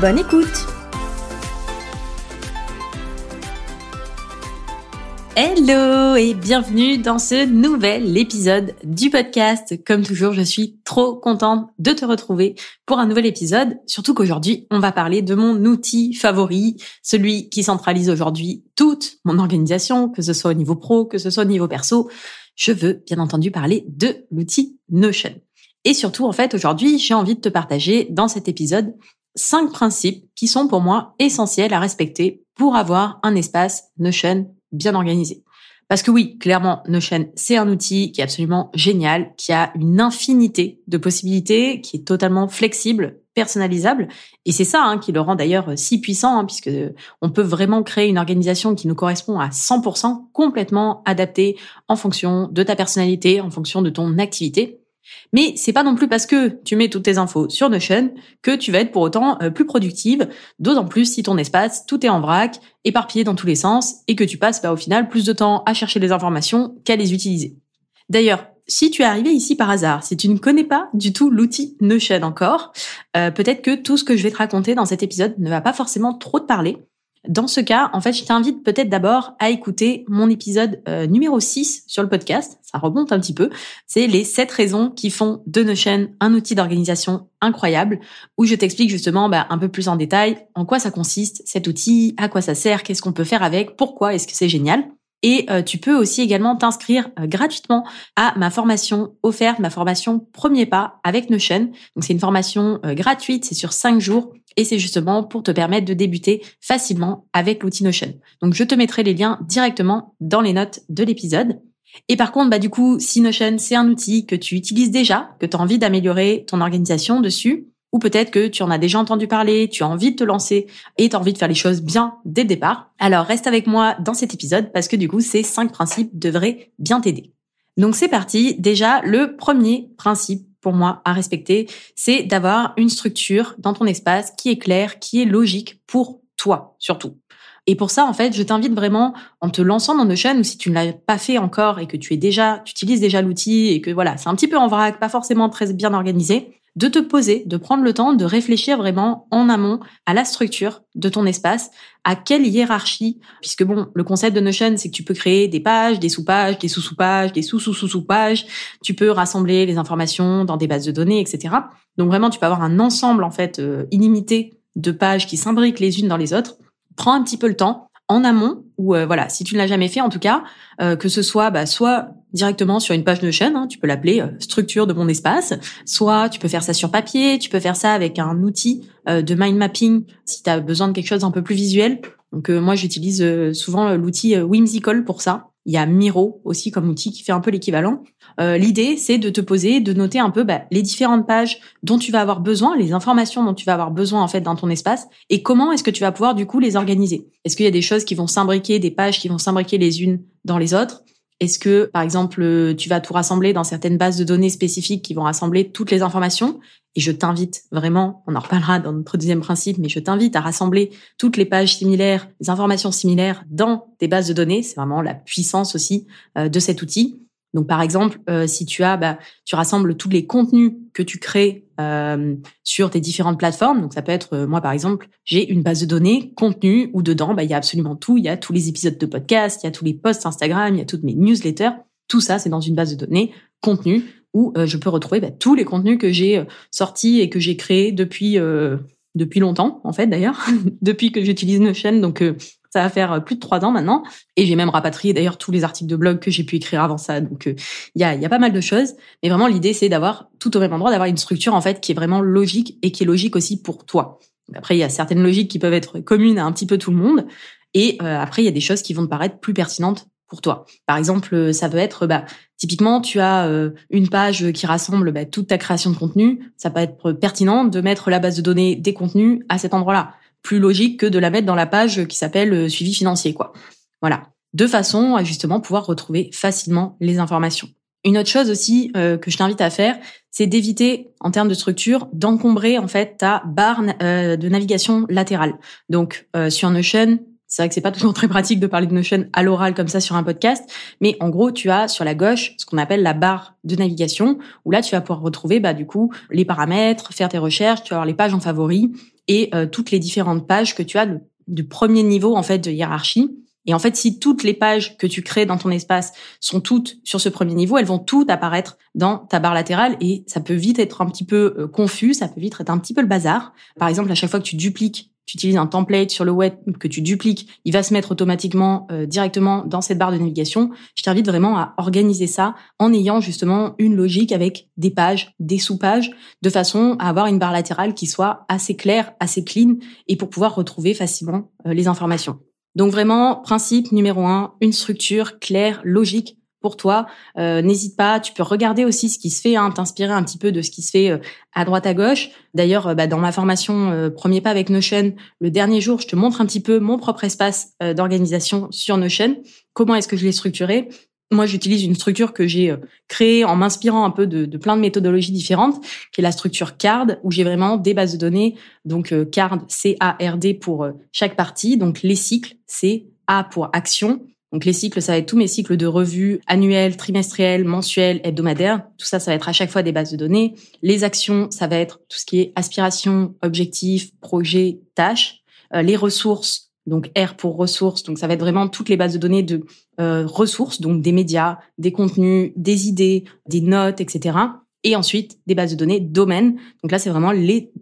Bonne écoute Hello et bienvenue dans ce nouvel épisode du podcast. Comme toujours, je suis trop contente de te retrouver pour un nouvel épisode, surtout qu'aujourd'hui, on va parler de mon outil favori, celui qui centralise aujourd'hui toute mon organisation, que ce soit au niveau pro, que ce soit au niveau perso. Je veux bien entendu parler de l'outil Notion. Et surtout, en fait, aujourd'hui, j'ai envie de te partager dans cet épisode cinq principes qui sont pour moi essentiels à respecter pour avoir un espace Notion bien organisé. Parce que oui, clairement, Notion, c'est un outil qui est absolument génial, qui a une infinité de possibilités, qui est totalement flexible, personnalisable. Et c'est ça hein, qui le rend d'ailleurs si puissant, hein, puisque on peut vraiment créer une organisation qui nous correspond à 100%, complètement adaptée en fonction de ta personnalité, en fonction de ton activité. Mais c'est pas non plus parce que tu mets toutes tes infos sur Notion que tu vas être pour autant euh, plus productive, d'autant plus si ton espace, tout est en vrac, éparpillé dans tous les sens, et que tu passes bah, au final plus de temps à chercher les informations qu'à les utiliser. D'ailleurs, si tu es arrivé ici par hasard, si tu ne connais pas du tout l'outil Notion encore, euh, peut-être que tout ce que je vais te raconter dans cet épisode ne va pas forcément trop te parler. Dans ce cas, en fait, je t'invite peut-être d'abord à écouter mon épisode euh, numéro 6 sur le podcast. Ça remonte un petit peu. C'est les 7 raisons qui font de Notion un outil d'organisation incroyable, où je t'explique justement bah, un peu plus en détail en quoi ça consiste, cet outil, à quoi ça sert, qu'est-ce qu'on peut faire avec, pourquoi est-ce que c'est génial. Et euh, tu peux aussi également t'inscrire euh, gratuitement à ma formation offerte, ma formation Premier Pas avec Notion. Donc c'est une formation gratuite, c'est sur 5 jours et c'est justement pour te permettre de débuter facilement avec l'outil Notion. Donc je te mettrai les liens directement dans les notes de l'épisode. Et par contre, bah du coup, si Notion c'est un outil que tu utilises déjà, que tu as envie d'améliorer ton organisation dessus, ou peut-être que tu en as déjà entendu parler, tu as envie de te lancer et tu as envie de faire les choses bien dès le départ, alors reste avec moi dans cet épisode parce que du coup, ces cinq principes devraient bien t'aider. Donc c'est parti. Déjà, le premier principe pour moi à respecter, c'est d'avoir une structure dans ton espace qui est claire, qui est logique pour toi surtout. Et pour ça, en fait, je t'invite vraiment, en te lançant dans Notion, ou si tu ne l'as pas fait encore et que tu es déjà, tu utilises déjà l'outil et que voilà, c'est un petit peu en vrac, pas forcément très bien organisé, de te poser, de prendre le temps de réfléchir vraiment en amont à la structure de ton espace, à quelle hiérarchie, puisque bon, le concept de Notion, c'est que tu peux créer des pages, des sous-pages, des sous-sous-pages, des sous-sous-sous-sous-pages, tu peux rassembler les informations dans des bases de données, etc. Donc vraiment, tu peux avoir un ensemble, en fait, euh, illimité de pages qui s'imbriquent les unes dans les autres. Prends un petit peu le temps, en amont, ou euh, voilà, si tu ne l'as jamais fait en tout cas, euh, que ce soit bah, soit directement sur une page de chaîne, hein, tu peux l'appeler euh, structure de mon espace, soit tu peux faire ça sur papier, tu peux faire ça avec un outil de mind mapping si tu as besoin de quelque chose un peu plus visuel. Donc moi j'utilise souvent l'outil Whimsical pour ça. Il y a Miro aussi comme outil qui fait un peu l'équivalent. Euh, L'idée, c'est de te poser, de noter un peu bah, les différentes pages dont tu vas avoir besoin, les informations dont tu vas avoir besoin en fait dans ton espace, et comment est-ce que tu vas pouvoir du coup les organiser. Est-ce qu'il y a des choses qui vont s'imbriquer, des pages qui vont s'imbriquer les unes dans les autres? Est-ce que par exemple tu vas tout rassembler dans certaines bases de données spécifiques qui vont rassembler toutes les informations? Et je t'invite vraiment, on en reparlera dans notre deuxième principe, mais je t'invite à rassembler toutes les pages similaires, les informations similaires dans tes bases de données. C'est vraiment la puissance aussi euh, de cet outil. Donc par exemple, euh, si tu as, bah, tu rassembles tous les contenus que tu crées euh, sur tes différentes plateformes. Donc ça peut être, moi par exemple, j'ai une base de données contenu où dedans, bah, il y a absolument tout. Il y a tous les épisodes de podcast, il y a tous les posts Instagram, il y a toutes mes newsletters. Tout ça, c'est dans une base de données contenu où euh, je peux retrouver bah, tous les contenus que j'ai euh, sortis et que j'ai créés depuis euh, depuis longtemps en fait d'ailleurs, depuis que j'utilise Notion. Donc ça va faire plus de trois ans maintenant. Et j'ai même rapatrié d'ailleurs tous les articles de blog que j'ai pu écrire avant ça. Donc il y, a, y a pas mal de choses. Mais vraiment l'idée c'est d'avoir tout au même endroit, d'avoir une structure en fait qui est vraiment logique et qui est logique aussi pour toi. Après il y a certaines logiques qui peuvent être communes à un petit peu tout le monde. Et après il y a des choses qui vont te paraître plus pertinentes pour toi. Par exemple, ça peut être, bah, typiquement, tu as une page qui rassemble bah, toute ta création de contenu. Ça peut être pertinent de mettre la base de données des contenus à cet endroit-là. Plus logique que de la mettre dans la page qui s'appelle suivi financier, quoi. Voilà. De façon à justement pouvoir retrouver facilement les informations. Une autre chose aussi que je t'invite à faire, c'est d'éviter, en termes de structure, d'encombrer en fait ta barre de navigation latérale. Donc sur Notion, c'est vrai que c'est pas toujours très pratique de parler de Notion à l'oral comme ça sur un podcast, mais en gros, tu as sur la gauche ce qu'on appelle la barre de navigation, où là, tu vas pouvoir retrouver bah, du coup les paramètres, faire tes recherches, tu vas avoir les pages en favoris et euh, toutes les différentes pages que tu as du premier niveau en fait de hiérarchie. Et en fait, si toutes les pages que tu crées dans ton espace sont toutes sur ce premier niveau, elles vont toutes apparaître dans ta barre latérale et ça peut vite être un petit peu euh, confus, ça peut vite être un petit peu le bazar. Par exemple, à chaque fois que tu dupliques tu utilises un template sur le web que tu dupliques, il va se mettre automatiquement euh, directement dans cette barre de navigation. Je t'invite vraiment à organiser ça en ayant justement une logique avec des pages, des sous-pages, de façon à avoir une barre latérale qui soit assez claire, assez clean et pour pouvoir retrouver facilement euh, les informations. Donc vraiment, principe numéro un, une structure claire, logique pour toi. Euh, n'hésite pas, tu peux regarder aussi ce qui se fait, hein, t'inspirer un petit peu de ce qui se fait euh, à droite à gauche. D'ailleurs, euh, bah, dans ma formation Premier pas avec Notion, le dernier jour, je te montre un petit peu mon propre espace d'organisation sur Notion. Comment est-ce que je l'ai structuré? Moi, j'utilise une structure que j'ai créée en m'inspirant un peu de, de, plein de méthodologies différentes, qui est la structure CARD, où j'ai vraiment des bases de données. Donc, CARD, C-A-R-D pour chaque partie. Donc, les cycles, c'est A pour action, donc les cycles, ça va être tous mes cycles de revues annuels, trimestriels, mensuels, hebdomadaires. Tout ça, ça va être à chaque fois des bases de données. Les actions, ça va être tout ce qui est aspiration, objectif, projet, tâches. Euh, les ressources, donc R pour ressources, donc ça va être vraiment toutes les bases de données de euh, ressources, donc des médias, des contenus, des idées, des notes, etc et ensuite des bases de données domaines. Donc là, c'est vraiment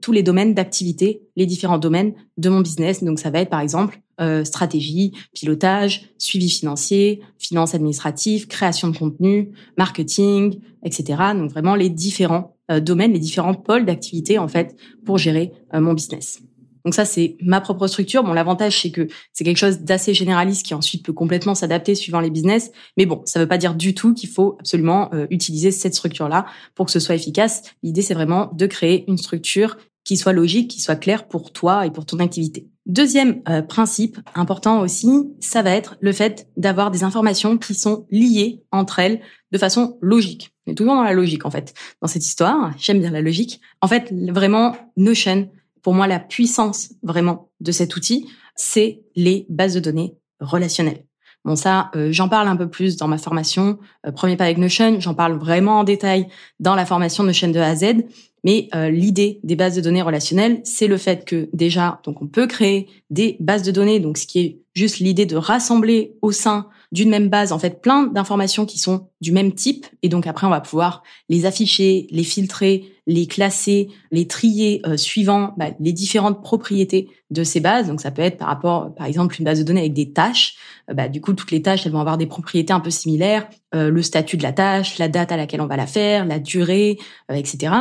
tous les domaines d'activité, les différents domaines de mon business. Donc ça va être par exemple euh, stratégie, pilotage, suivi financier, finance administrative, création de contenu, marketing, etc. Donc vraiment les différents euh, domaines, les différents pôles d'activité en fait pour gérer euh, mon business. Donc ça, c'est ma propre structure. Bon, l'avantage, c'est que c'est quelque chose d'assez généraliste qui ensuite peut complètement s'adapter suivant les business. Mais bon, ça ne veut pas dire du tout qu'il faut absolument euh, utiliser cette structure-là pour que ce soit efficace. L'idée, c'est vraiment de créer une structure qui soit logique, qui soit claire pour toi et pour ton activité. Deuxième euh, principe important aussi, ça va être le fait d'avoir des informations qui sont liées entre elles de façon logique. On est toujours dans la logique en fait dans cette histoire. J'aime bien la logique. En fait, vraiment Notion, pour moi, la puissance vraiment de cet outil, c'est les bases de données relationnelles. Bon, ça, euh, j'en parle un peu plus dans ma formation euh, Premier pas avec Notion. J'en parle vraiment en détail dans la formation Notion de A à Z. Mais euh, l'idée des bases de données relationnelles, c'est le fait que déjà, donc on peut créer des bases de données, donc ce qui est juste l'idée de rassembler au sein d'une même base en fait plein d'informations qui sont du même type et donc après on va pouvoir les afficher, les filtrer, les classer, les trier euh, suivant bah, les différentes propriétés de ces bases. Donc ça peut être par rapport par exemple une base de données avec des tâches. Euh, bah, du coup toutes les tâches elles vont avoir des propriétés un peu similaires, euh, le statut de la tâche, la date à laquelle on va la faire, la durée, etc.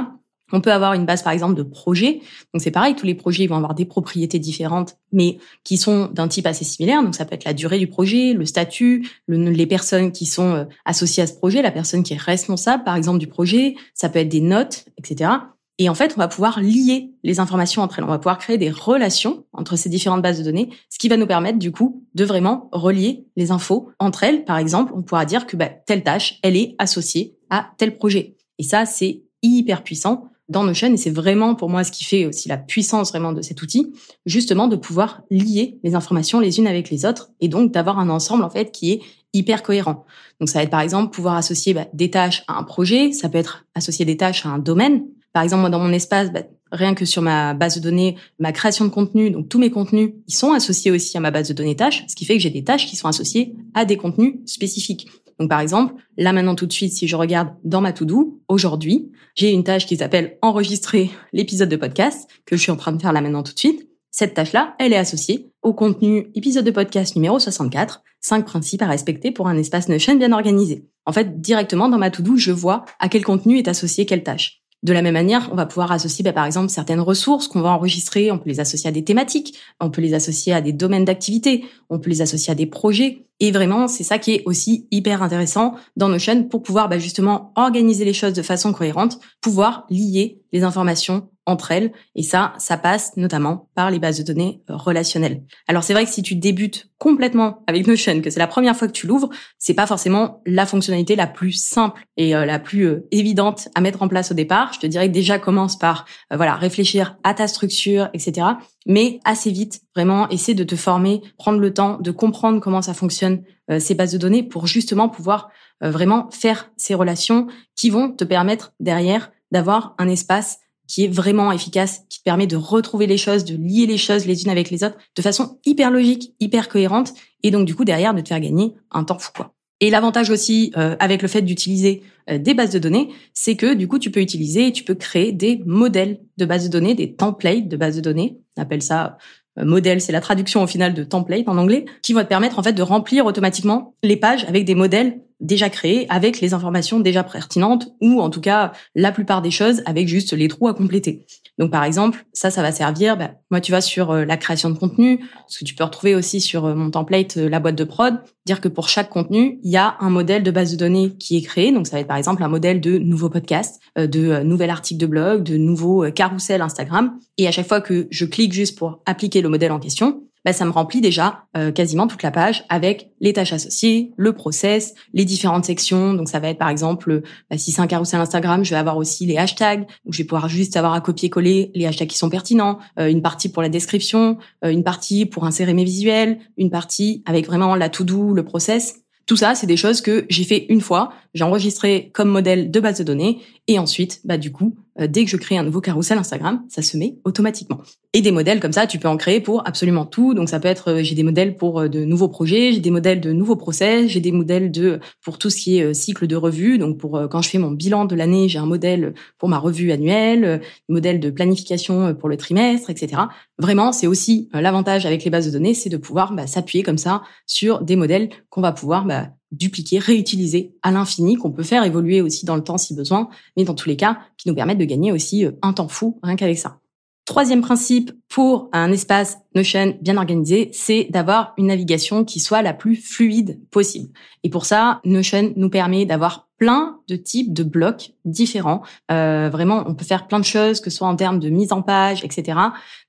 On peut avoir une base, par exemple, de projet. Donc, c'est pareil, tous les projets vont avoir des propriétés différentes, mais qui sont d'un type assez similaire. Donc, ça peut être la durée du projet, le statut, les personnes qui sont euh, associées à ce projet, la personne qui est responsable, par exemple, du projet. Ça peut être des notes, etc. Et en fait, on va pouvoir lier les informations entre elles. On va pouvoir créer des relations entre ces différentes bases de données, ce qui va nous permettre, du coup, de vraiment relier les infos entre elles. Par exemple, on pourra dire que bah, telle tâche, elle est associée à tel projet. Et ça, c'est hyper puissant dans Notion et c'est vraiment pour moi ce qui fait aussi la puissance vraiment de cet outil, justement de pouvoir lier les informations les unes avec les autres et donc d'avoir un ensemble en fait qui est hyper cohérent. Donc ça va être par exemple pouvoir associer bah, des tâches à un projet, ça peut être associer des tâches à un domaine. Par exemple moi dans mon espace, bah, rien que sur ma base de données, ma création de contenu, donc tous mes contenus, ils sont associés aussi à ma base de données tâches, ce qui fait que j'ai des tâches qui sont associées à des contenus spécifiques. Donc par exemple, là maintenant tout de suite, si je regarde dans ma to-do, aujourd'hui, j'ai une tâche qui s'appelle enregistrer l'épisode de podcast que je suis en train de faire là maintenant tout de suite. Cette tâche-là, elle est associée au contenu épisode de podcast numéro 64, 5 principes à respecter pour un espace Notion bien organisé. En fait, directement dans ma to-do, je vois à quel contenu est associée quelle tâche. De la même manière, on va pouvoir associer bah, par exemple certaines ressources qu'on va enregistrer, on peut les associer à des thématiques, on peut les associer à des domaines d'activité, on peut les associer à des projets. Et vraiment, c'est ça qui est aussi hyper intéressant dans Notion pour pouvoir bah, justement organiser les choses de façon cohérente, pouvoir lier les informations entre elles. Et ça, ça passe notamment par les bases de données euh, relationnelles. Alors c'est vrai que si tu débutes complètement avec Notion, que c'est la première fois que tu l'ouvres, c'est pas forcément la fonctionnalité la plus simple et euh, la plus euh, évidente à mettre en place au départ. Je te dirais que déjà commence par voilà réfléchir à ta structure, etc. Mais assez vite, vraiment, essaie de te former, prendre le temps de comprendre comment ça fonctionne ces bases de données pour justement pouvoir vraiment faire ces relations qui vont te permettre derrière d'avoir un espace qui est vraiment efficace, qui te permet de retrouver les choses, de lier les choses les unes avec les autres de façon hyper logique, hyper cohérente, et donc du coup derrière de te faire gagner un temps fou quoi. Et l'avantage aussi euh, avec le fait d'utiliser euh, des bases de données, c'est que du coup tu peux utiliser, tu peux créer des modèles de bases de données, des templates de bases de données. On appelle ça euh, modèle, c'est la traduction au final de template en anglais, qui va te permettre en fait de remplir automatiquement les pages avec des modèles déjà créés avec les informations déjà pertinentes ou en tout cas la plupart des choses avec juste les trous à compléter. Donc par exemple, ça, ça va servir. Bah, moi, tu vas sur euh, la création de contenu, ce que tu peux retrouver aussi sur euh, mon template, la boîte de prod, dire que pour chaque contenu, il y a un modèle de base de données qui est créé. Donc ça va être par exemple un modèle de nouveaux podcasts, de nouvel article de blog, de nouveaux carousel Instagram. Et à chaque fois que je clique juste pour appliquer le modèle en question, bah, ça me remplit déjà euh, quasiment toute la page avec les tâches associées, le process, les différentes sections. Donc ça va être par exemple, bah, si c'est un carousel Instagram, je vais avoir aussi les hashtags, où je vais pouvoir juste avoir à copier-coller les hashtags qui sont pertinents, euh, une partie pour la description, euh, une partie pour insérer mes visuels, une partie avec vraiment la to-do, le process. Tout ça, c'est des choses que j'ai fait une fois, j'ai enregistré comme modèle de base de données, et ensuite, bah du coup, dès que je crée un nouveau carrousel Instagram, ça se met automatiquement. Et des modèles comme ça, tu peux en créer pour absolument tout. Donc ça peut être, euh, j'ai des modèles pour euh, de nouveaux projets, j'ai des modèles de nouveaux process, j'ai des modèles de pour tout ce qui est cycle de revue. Donc pour quand je fais mon bilan de l'année, j'ai un modèle pour ma revue annuelle, modèle de planification pour le trimestre, etc. Vraiment, c'est aussi l'avantage avec les bases de données, c'est de pouvoir bah, s'appuyer comme ça sur des modèles qu'on va pouvoir bah, dupliquer, réutiliser à l'infini, qu'on peut faire évoluer aussi dans le temps si besoin, mais dans tous les cas, qui nous permettent de gagner aussi euh, un temps fou rien qu'avec ça. Troisième principe pour un espace Notion bien organisé, c'est d'avoir une navigation qui soit la plus fluide possible. Et pour ça, Notion nous permet d'avoir plein de types de blocs différents. Euh, vraiment, on peut faire plein de choses, que ce soit en termes de mise en page, etc.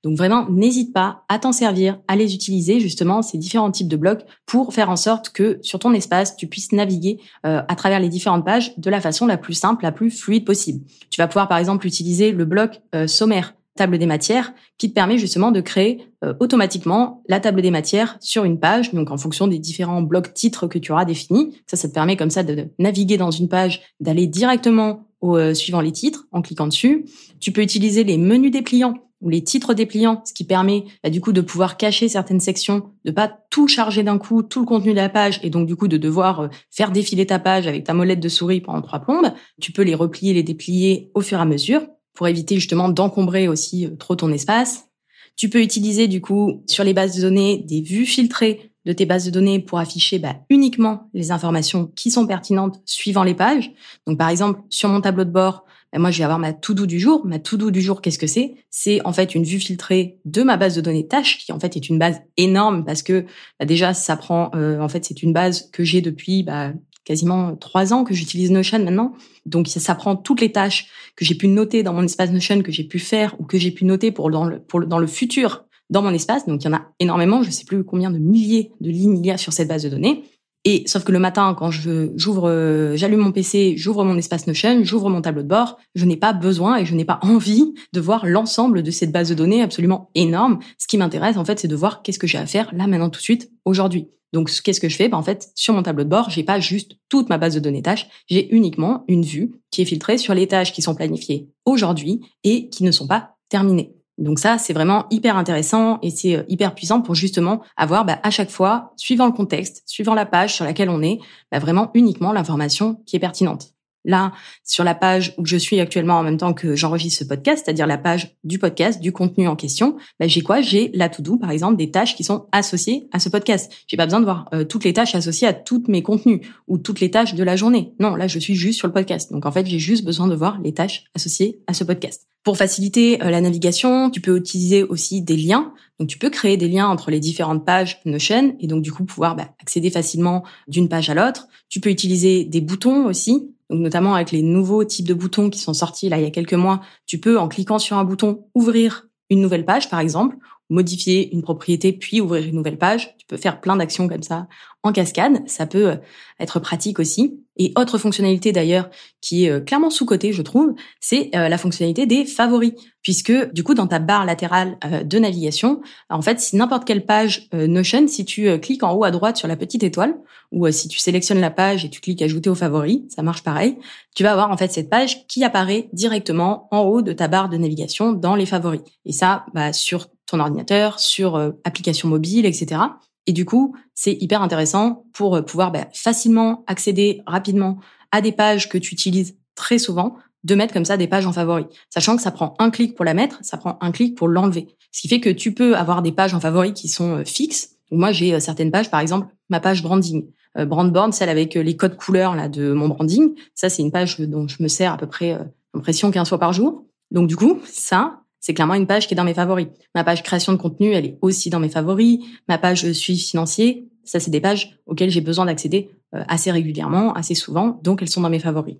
Donc vraiment, n'hésite pas à t'en servir, à les utiliser justement ces différents types de blocs pour faire en sorte que sur ton espace, tu puisses naviguer euh, à travers les différentes pages de la façon la plus simple, la plus fluide possible. Tu vas pouvoir par exemple utiliser le bloc euh, sommaire table des matières qui te permet justement de créer euh, automatiquement la table des matières sur une page, donc en fonction des différents blocs titres que tu auras définis. Ça, ça te permet comme ça de naviguer dans une page, d'aller directement au euh, suivant les titres en cliquant dessus. Tu peux utiliser les menus dépliants ou les titres dépliants, ce qui permet bah, du coup de pouvoir cacher certaines sections, de pas tout charger d'un coup, tout le contenu de la page, et donc du coup de devoir euh, faire défiler ta page avec ta molette de souris pendant trois plombes. Tu peux les replier, les déplier au fur et à mesure pour éviter justement d'encombrer aussi euh, trop ton espace. Tu peux utiliser du coup sur les bases de données des vues filtrées de tes bases de données pour afficher bah, uniquement les informations qui sont pertinentes suivant les pages. Donc par exemple sur mon tableau de bord, bah, moi je vais avoir ma to-do du jour. Ma to-do du jour, qu'est-ce que c'est? C'est en fait une vue filtrée de ma base de données tâches qui en fait est une base énorme parce que bah, déjà ça prend euh, en fait c'est une base que j'ai depuis bah, quasiment trois ans que j'utilise Notion maintenant. Donc ça, prend toutes les tâches que j'ai pu noter dans mon espace Notion, que j'ai pu faire ou que j'ai pu noter pour dans le, pour dans le futur dans mon espace. Donc il y en a énormément, je sais plus combien de milliers de lignes il y a sur cette base de données. Et sauf que le matin, quand je j'ouvre, euh, j'allume mon PC, j'ouvre mon espace Notion, j'ouvre mon tableau de bord, je n'ai pas besoin et je n'ai pas envie de voir l'ensemble de cette base de données absolument énorme. Ce qui m'intéresse en fait, c'est de voir qu'est-ce que j'ai à faire là maintenant tout de suite aujourd'hui. Donc, qu'est-ce que je fais? Ben, En fait, sur mon tableau de bord, j'ai pas juste toute ma base de données tâches, j'ai uniquement une vue qui est filtrée sur les tâches qui sont planifiées aujourd'hui et qui ne sont pas terminées. Donc ça, c'est vraiment hyper intéressant et c'est euh, hyper puissant pour justement avoir bah, à chaque fois, suivant le contexte, suivant la page sur laquelle on est, bah, vraiment uniquement l'information qui est pertinente. Là, sur la page où je suis actuellement en même temps que j'enregistre ce podcast, c'est-à-dire la page du podcast, du contenu en question, ben, j'ai quoi? J'ai la to-do, par exemple, des tâches qui sont associées à ce podcast. J'ai pas besoin de voir euh, toutes les tâches associées à tous mes contenus ou toutes les tâches de la journée. Non, là, je suis juste sur le podcast. Donc, en fait, j'ai juste besoin de voir les tâches associées à ce podcast. Pour faciliter euh, la navigation, tu peux utiliser aussi des liens. Donc tu peux créer des liens entre les différentes pages Notion et donc du coup pouvoir bah, accéder facilement d'une page à l'autre. Tu peux utiliser des boutons aussi. Donc notamment avec les nouveaux types de boutons qui sont sortis là il y a quelques mois, tu peux en cliquant sur un bouton ouvrir une nouvelle page par exemple, modifier une propriété puis ouvrir une nouvelle page. Tu peux faire plein d'actions comme ça en cascade. Ça peut euh, être pratique aussi. Et autre fonctionnalité d'ailleurs qui est euh, clairement sous-cotée, je trouve, c'est euh, la fonctionnalité des favoris. Puisque du coup, dans ta barre latérale de navigation, en fait, si n'importe quelle page Notion, si tu cliques en haut à droite sur la petite étoile, ou si tu sélectionnes la page et tu cliques ajouter aux favoris, ça marche pareil, tu vas avoir en fait cette page qui apparaît directement en haut de ta barre de navigation dans les favoris. Et ça, bah, sur ton ordinateur, sur application mobile, etc. Et du coup, c'est hyper intéressant pour euh, pouvoir bah, facilement accéder rapidement à des pages que tu utilises très souvent, de mettre comme ça des pages en favoris. Sachant que ça prend un clic pour la mettre, ça prend un clic pour l'enlever. Ce qui fait que tu peux avoir des pages en favoris qui sont euh, fixes. Moi, j'ai euh, certaines pages, par exemple, ma page branding. Brandboard, celle avec les codes couleurs là de mon branding. Ça, c'est une page dont je me sers à peu près l'impression 15 fois par jour. Donc du coup, ça, c'est clairement une page qui est dans mes favoris. Ma page création de contenu, elle est aussi dans mes favoris. Ma page suivi financier, ça c'est des pages auxquelles j'ai besoin d'accéder euh, assez régulièrement, assez souvent, donc elles sont dans mes favoris.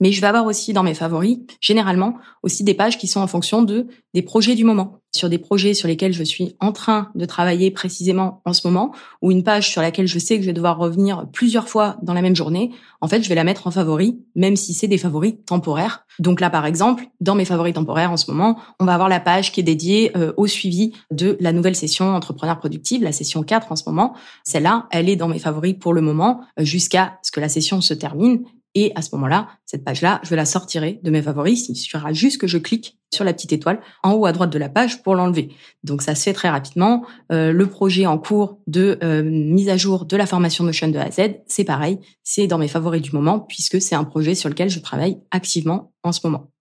Mais je vais avoir aussi dans mes favoris, généralement, aussi des pages qui sont en fonction de des projets du moment. Sur des projets sur lesquels je suis en train de travailler précisément en ce moment, ou une page sur laquelle je sais que je vais devoir revenir plusieurs fois dans la même journée, en fait, je vais la mettre en favoris, même si c'est des favoris temporaires. Donc là, par exemple, dans mes favoris temporaires en ce moment, on va avoir la page qui est dédiée euh, au suivi de la nouvelle session entrepreneur productive, la session 4 en ce moment. Celle-là, elle est dans mes favoris pour le moment, euh, jusqu'à ce que la session se termine. Et à ce moment-là, cette page-là, je la sortirai de mes favoris. Il suffira juste que je clique sur la petite étoile en haut à droite de la page pour l'enlever. Donc ça se fait très rapidement. Euh, le projet en cours de euh, mise à jour de la formation Notion de A à Z, c'est pareil. C'est dans mes favoris du moment puisque c'est un projet sur lequel je travaille activement en ce moment.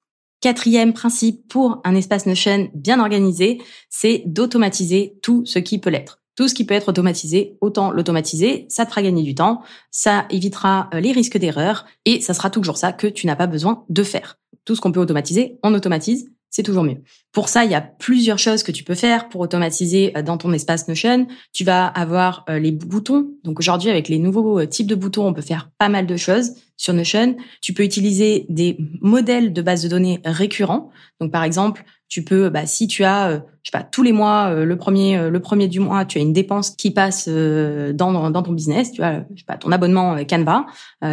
Quatrième principe pour un espace Notion bien organisé, c'est d'automatiser tout ce qui peut l'être. Tout ce qui peut être automatisé, autant l'automatiser, ça te fera gagner du temps, ça évitera euh, les risques d'erreur et ça sera toujours ça que tu n'as pas besoin de faire. Tout ce qu'on peut automatiser, on automatise, c'est toujours mieux. Pour ça, il y a plusieurs choses que tu peux faire pour automatiser euh, dans ton espace Notion. Tu vas avoir euh, les boutons. Donc aujourd'hui, avec les nouveaux types de boutons, on peut faire pas mal de choses sur Notion. Tu peux utiliser des modèles de base de données récurrents. Donc par exemple, tu peux, bah, si tu as, euh, je sais pas, tous les mois, euh, le premier, euh, le premier du mois, tu as une dépense qui passe dans, dans ton business, tu as, pas, ton abonnement Canva,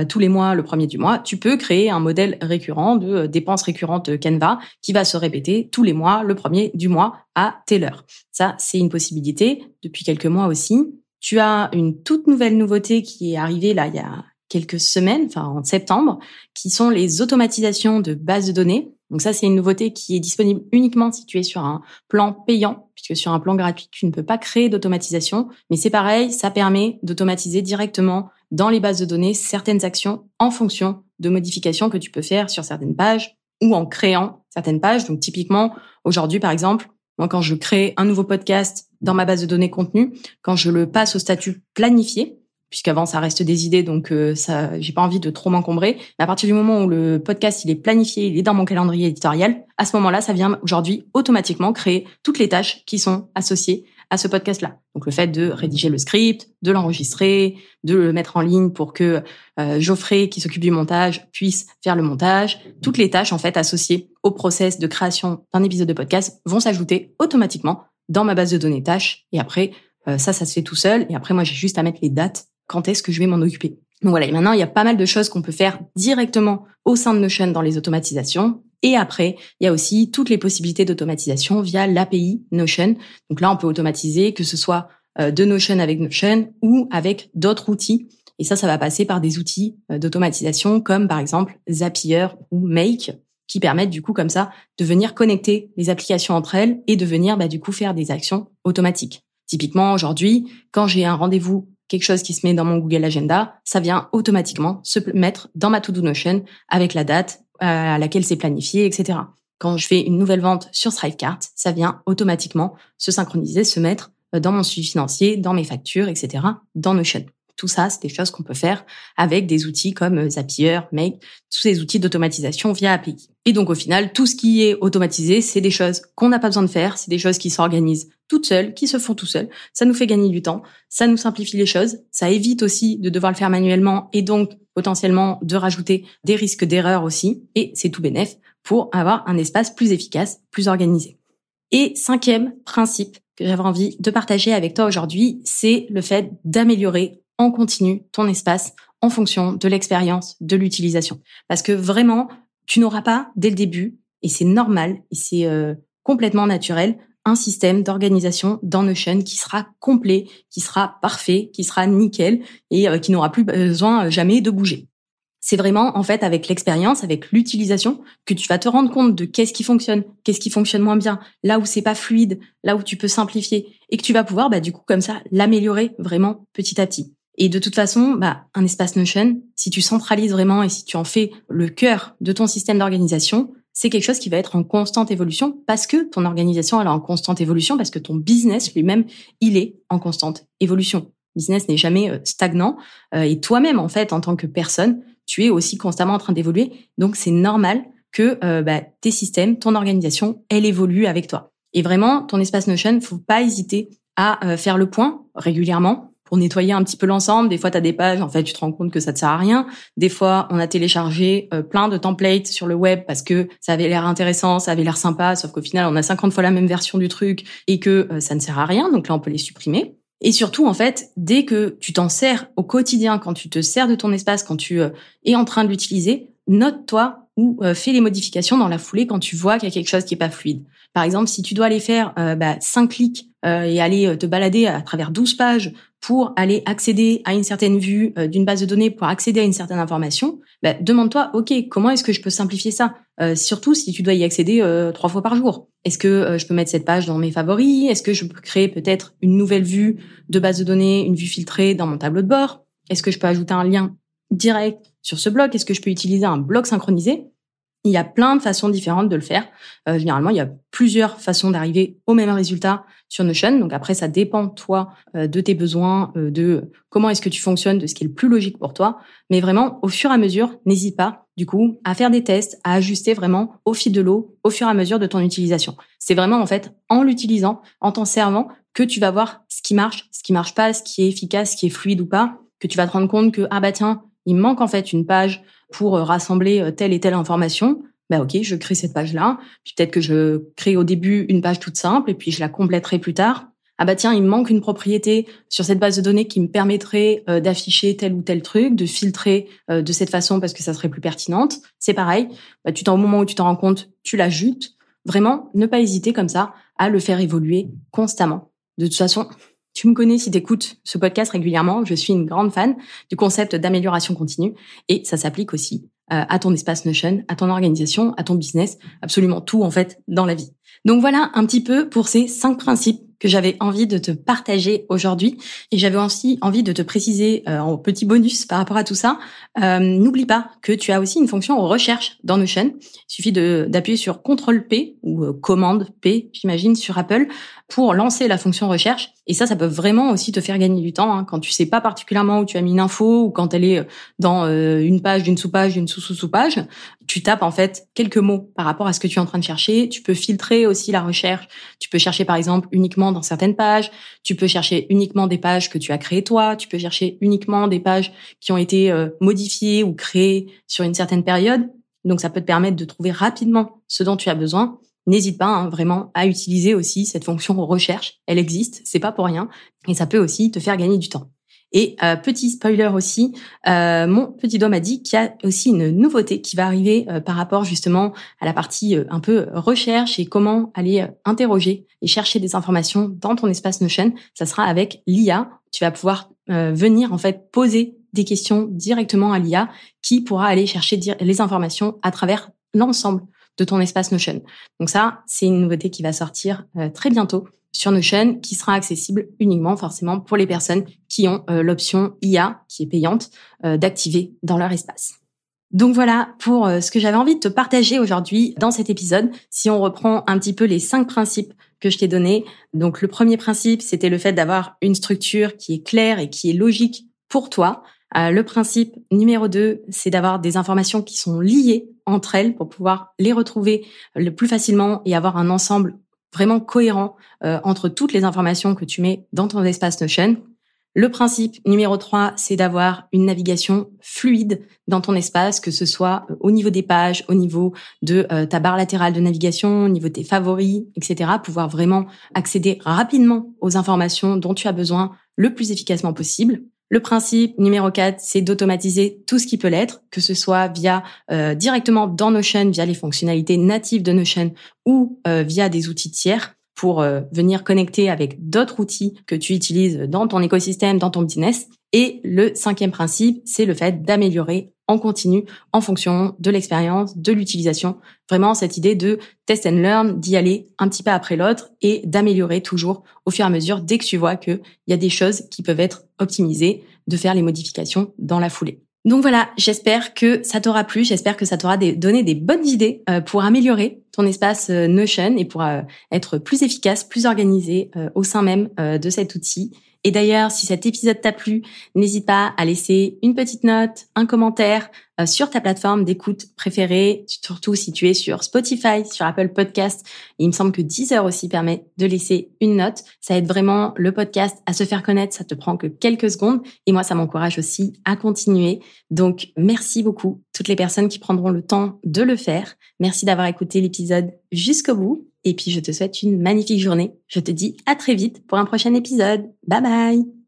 tous les mois, le premier du mois, tu peux créer un modèle récurrent de dépenses récurrentes Canva qui va se répéter tous les mois, le premier du mois à telle heure. Ça, c'est une possibilité depuis quelques mois aussi. Tu as une toute nouvelle nouveauté qui est arrivée là il y a quelques semaines, enfin en septembre, qui sont les automatisations de bases de données. Donc ça, c'est une nouveauté qui est disponible uniquement si tu es sur un plan payant, puisque sur un plan gratuit, tu ne peux pas créer d'automatisation. Mais c'est pareil, ça permet d'automatiser directement dans les bases de données certaines actions en fonction de modifications que tu peux faire sur certaines pages ou en créant certaines pages. Donc typiquement, aujourd'hui, par exemple, moi, quand je crée un nouveau podcast dans ma base de données contenu, quand je le passe au statut planifié, puisqu'avant ça reste des idées, donc euh, ça, j'ai pas envie de trop m'encombrer. À partir du moment où le podcast il est planifié, il est dans mon calendrier éditorial, à ce moment-là, ça vient aujourd'hui automatiquement créer toutes les tâches qui sont associées à ce podcast-là. Donc le fait de rédiger le script, de l'enregistrer, de le mettre en ligne pour que euh, Geoffrey, qui s'occupe du montage, puisse faire le montage. Toutes les tâches en fait associées au process de création d'un épisode de podcast vont s'ajouter automatiquement dans ma base de données tâches. Et après, euh, ça, ça se fait tout seul. Et après, moi, j'ai juste à mettre les dates quand est-ce que je vais m'en occuper? Donc voilà, et maintenant, il y a pas mal de choses qu'on peut faire directement au sein de Notion dans les automatisations. Et après, il y a aussi toutes les possibilités d'automatisation via l'API Notion. Donc là, on peut automatiser que ce soit euh, de Notion avec Notion ou avec d'autres outils. Et ça, ça va passer par des outils euh, d'automatisation comme par exemple Zapier ou Make qui permettent du coup comme ça de venir connecter les applications entre elles et de venir bah, du coup faire des actions automatiques. Typiquement aujourd'hui, quand j'ai un rendez-vous quelque chose qui se met dans mon Google Agenda, ça vient automatiquement se mettre dans ma To-Do Notion avec la date à laquelle c'est planifié, etc. Quand je fais une nouvelle vente sur Thrivecart, ça vient automatiquement se synchroniser, se mettre dans mon suivi financier, dans mes factures, etc., dans Notion. Tout ça, c'est des choses qu'on peut faire avec des outils comme euh, Zapier, Make, tous ces outils d'automatisation via API. Et donc au final, tout ce qui est automatisé, c'est des choses qu'on n'a pas besoin de faire, c'est des choses qui s'organisent toutes seules, qui se font tout seules. Ça nous fait gagner du temps, ça nous simplifie les choses, ça évite aussi de devoir le faire manuellement et donc potentiellement de rajouter des risques d'erreur aussi. Et c'est tout bénef pour avoir un espace plus efficace, plus organisé. Et cinquième principe que j'avais envie de partager avec toi aujourd'hui, c'est le fait d'améliorer en continu ton espace en fonction de l'expérience de l'utilisation. Parce que vraiment, tu n'auras pas dès le début, et c'est normal, et c'est euh, complètement naturel, un système d'organisation dans Notion qui sera complet, qui sera parfait, qui sera nickel et euh, qui n'aura plus besoin euh, jamais de bouger. C'est vraiment en fait avec l'expérience, avec l'utilisation, que tu vas te rendre compte de qu'est-ce qui fonctionne, qu'est-ce qui fonctionne moins bien, là où c'est pas fluide, là où tu peux simplifier, et que tu vas pouvoir bah, du coup comme ça l'améliorer vraiment petit à petit. Et de toute façon, bah, un espace Notion, si tu centralises vraiment et si tu en fais le cœur de ton système d'organisation, c'est quelque chose qui va être en constante évolution parce que ton organisation elle est en constante évolution, parce que ton business lui-même, il est en constante évolution. Business n'est jamais euh, stagnant euh, et toi-même, en fait, en tant que personne, tu es aussi constamment en train d'évoluer. Donc, c'est normal que euh, bah, tes systèmes, ton organisation, elle évolue avec toi. Et vraiment, ton espace Notion, faut pas hésiter à faire le point régulièrement pour nettoyer un petit peu l'ensemble. Des fois, tu as des pages, en fait, tu te rends compte que ça te sert à rien. Des fois, on a téléchargé euh, plein de templates sur le web parce que ça avait l'air intéressant, ça avait l'air sympa, sauf qu'au final, on a 50 fois la même version du truc et que euh, ça ne sert à rien. Donc là, on peut les supprimer. Et surtout, en fait, dès que tu t'en sers au quotidien, quand tu te sers de ton espace, quand tu euh, es en train de l'utiliser, note-toi ou fais les modifications dans la foulée quand tu vois qu'il y a quelque chose qui est pas fluide. Par exemple, si tu dois aller faire bah, 5 clics et aller te balader à travers 12 pages pour aller accéder à une certaine vue euh, d'une base de données, pour accéder à une certaine information, bah, demande-toi, OK, comment est-ce que je peux simplifier ça? Euh, Surtout si tu dois y accéder euh, trois fois par jour. Est-ce que je peux mettre cette page dans mes favoris? Est-ce que je peux créer peut-être une nouvelle vue de base de données, une vue filtrée dans mon tableau de bord? Est-ce que je peux ajouter un lien direct sur ce bloc? Est-ce que je peux utiliser un bloc synchronisé? Il y a plein de façons différentes de le faire. Euh, généralement, il y a plusieurs façons d'arriver au même résultat sur Notion. Donc après, ça dépend toi euh, de tes besoins, euh, de comment est-ce que tu fonctionnes, de ce qui est le plus logique pour toi. Mais vraiment, au fur et à mesure, n'hésite pas du coup à faire des tests, à ajuster vraiment au fil de l'eau, au fur et à mesure de ton utilisation. C'est vraiment en fait en l'utilisant, en t'en servant, que tu vas voir ce qui marche, ce qui marche pas, ce qui est efficace, ce qui est fluide ou pas, que tu vas te rendre compte que ah bah tiens, il manque en fait une page pour euh, rassembler euh, telle et telle information, ben ok, je crée cette page-là. Puis peut-être que je crée au début une page toute simple et puis je la compléterai plus tard. Ah bah tiens, il me manque une propriété sur cette base de données qui me permettrait euh, d'afficher tel ou tel truc, de filtrer de cette façon parce que ça serait plus pertinente. C'est pareil. Bah, tu t'en au moment où tu t'en rends compte, tu l'ajoutes. Vraiment, ne pas hésiter comme ça à le faire évoluer constamment. De toute façon, tu me connais si tu écoutes ce podcast régulièrement, je suis une grande fan du concept d'amélioration continue et ça s'applique aussi euh, à ton espace Notion, à ton organisation, à ton business, absolument tout en fait dans la vie. Donc voilà un petit peu pour ces cinq principes que j'avais envie de te partager aujourd'hui. Et j'avais aussi envie de te préciser euh, en petit bonus par rapport à tout ça. Euh, N'oublie pas que tu as aussi une fonction recherche dans Notion. Il suffit d'appuyer sur CTRL P ou euh, commande P, j'imagine, sur Apple pour lancer la fonction recherche. Et ça, ça peut vraiment aussi te faire gagner du temps hein, quand tu sais pas particulièrement où tu as mis une info ou quand elle est euh, dans une page, d'une sous-page, d'une sous-sous-sous-page. Tu tapes en fait quelques mots par rapport à ce que tu es en train de chercher. Tu peux filtrer aussi la recherche. Tu peux chercher par exemple uniquement dans certaines pages. Tu peux chercher uniquement des pages que tu as créées toi. Tu peux chercher uniquement des pages qui ont été euh, modifiées ou créées sur une certaine période. Donc ça peut te permettre de trouver rapidement ce dont tu as besoin. N'hésite pas hein, vraiment à utiliser aussi cette fonction recherche. Elle existe, c'est pas pour rien, et ça peut aussi te faire gagner du temps. Et euh, petit spoiler aussi, euh, mon petit doigt m'a dit qu'il y a aussi une nouveauté qui va arriver euh, par rapport justement à la partie un peu recherche et comment aller interroger et chercher des informations dans ton espace Notion. Ça sera avec l'IA. Tu vas pouvoir venir en fait poser des questions directement à l'IA qui pourra aller chercher les informations à travers l'ensemble de ton espace Notion. Donc ça, c'est une nouveauté qui va sortir très bientôt sur Notion qui sera accessible uniquement forcément pour les personnes qui ont l'option IA qui est payante d'activer dans leur espace. Donc voilà pour euh, ce que j'avais envie de te partager aujourd'hui dans cet épisode. Si on reprend un petit peu les cinq principes que je t'ai donnés. Donc le premier principe, c'était le fait d'avoir une structure qui est claire et qui est logique pour toi. Euh, le principe numéro deux, c'est d'avoir des informations qui sont liées entre elles pour pouvoir les retrouver le plus facilement et avoir un ensemble vraiment cohérent euh, entre toutes les informations que tu mets dans ton espace Notion. Le principe numéro 3, c'est d'avoir une navigation fluide dans ton espace, que ce soit euh, au niveau des pages, au niveau de ta barre latérale de navigation, au niveau de tes favoris, etc. Pouvoir vraiment accéder rapidement aux informations dont tu as besoin le plus efficacement possible. Le principe numéro 4, c'est d'automatiser tout ce qui peut l'être, que ce soit via euh, directement dans Notion, via les fonctionnalités natives de Notion ou via des outils tiers pour euh, venir connecter avec d'autres outils que tu utilises dans ton écosystème, dans ton business. Et le cinquième principe, c'est le fait d'améliorer en continu en fonction de l'expérience, de l'utilisation. Vraiment cette idée de test and learn, d'y aller un petit pas après l'autre et d'améliorer toujours au fur et à mesure dès que tu vois qu'il y a des choses qui peuvent être optimisées, de faire les modifications dans la foulée. Donc voilà, j'espère que ça t'aura plu, j'espère que ça t'aura donné des bonnes idées euh, pour améliorer ton espace euh, Notion et pour euh, être plus efficace, plus organisé au sein même de cet outil et d'ailleurs, si cet épisode t'a plu, n'hésite pas à laisser une petite note, un commentaire euh, sur ta plateforme d'écoute préférée, surtout si tu es sur Spotify, sur Apple Podcast. il me semble que Deezer aussi permet de laisser une note. Ça aide vraiment le podcast à se faire connaître. Ça te prend que quelques secondes. Et moi, ça m'encourage aussi à continuer. Donc, merci beaucoup toutes les personnes qui prendront le temps de le faire. Merci d'avoir écouté l'épisode jusqu'au bout. Et puis, je te souhaite une magnifique journée. Je te dis à très vite pour un prochain épisode. Bye bye